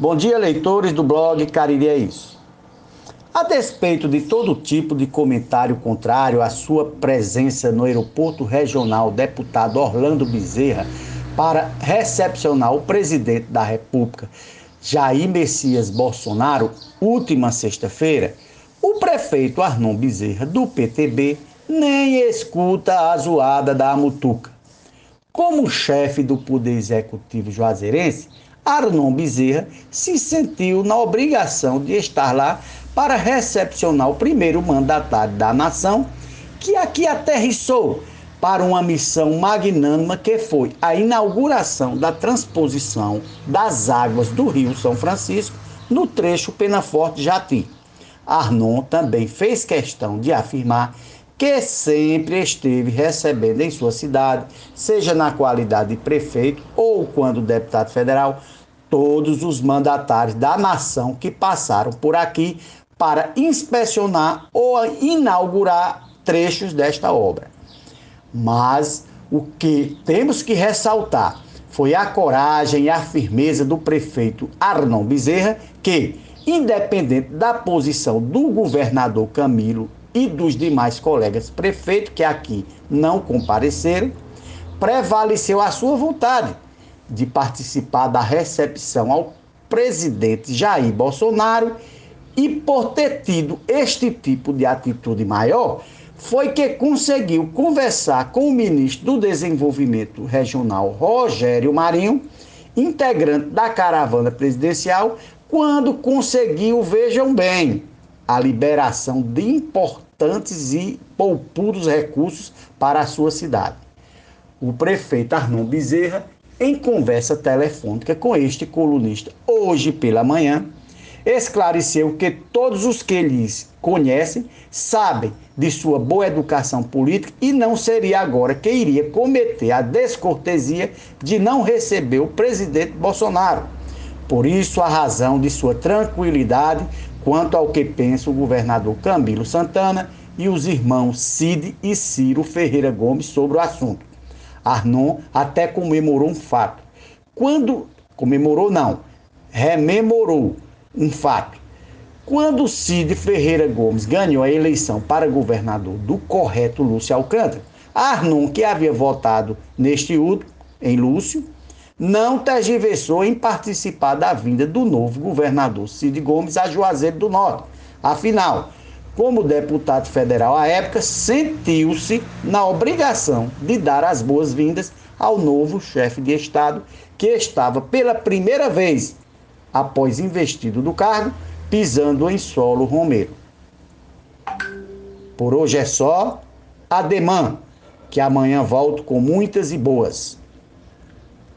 Bom dia, leitores do blog Cariri é Isso. A despeito de todo tipo de comentário contrário à sua presença no aeroporto regional, deputado Orlando Bezerra, para recepcionar o presidente da República, Jair Messias Bolsonaro, última sexta-feira, o prefeito Arnon Bezerra, do PTB, nem escuta a zoada da Mutuca. Como chefe do Poder Executivo Juazeirense, Arnon Bezerra se sentiu na obrigação de estar lá para recepcionar o primeiro mandatário da nação, que aqui aterrissou para uma missão magnânima que foi a inauguração da transposição das águas do Rio São Francisco no trecho Penaforte-Jati. Arnon também fez questão de afirmar que sempre esteve recebendo em sua cidade, seja na qualidade de prefeito ou quando deputado federal, todos os mandatários da nação que passaram por aqui para inspecionar ou inaugurar trechos desta obra. Mas o que temos que ressaltar foi a coragem e a firmeza do prefeito Arnon Bezerra, que, independente da posição do governador Camilo e dos demais colegas prefeitos que aqui não compareceram, prevaleceu a sua vontade de participar da recepção ao presidente Jair Bolsonaro e por ter tido este tipo de atitude maior, foi que conseguiu conversar com o ministro do Desenvolvimento Regional, Rogério Marinho, integrante da caravana presidencial, quando conseguiu, vejam bem, a liberação de importantes e poupudos recursos para a sua cidade. O prefeito Arnon Bezerra em conversa telefônica com este colunista hoje pela manhã, esclareceu que todos os que eles conhecem sabem de sua boa educação política e não seria agora que iria cometer a descortesia de não receber o presidente Bolsonaro. Por isso, a razão de sua tranquilidade quanto ao que pensa o governador Camilo Santana e os irmãos Cid e Ciro Ferreira Gomes sobre o assunto. Arnon até comemorou um fato. Quando comemorou não, rememorou um fato. Quando Cid Ferreira Gomes ganhou a eleição para governador do correto Lúcio Alcântara, Arnon, que havia votado neste último, em Lúcio, não tergiversou em participar da vinda do novo governador Cid Gomes a Juazeiro do Norte. Afinal, como deputado federal à época, sentiu-se na obrigação de dar as boas-vindas ao novo chefe de Estado, que estava pela primeira vez, após investido do cargo, pisando em solo romeiro. Por hoje é só. Ademã, que amanhã volto com muitas e boas.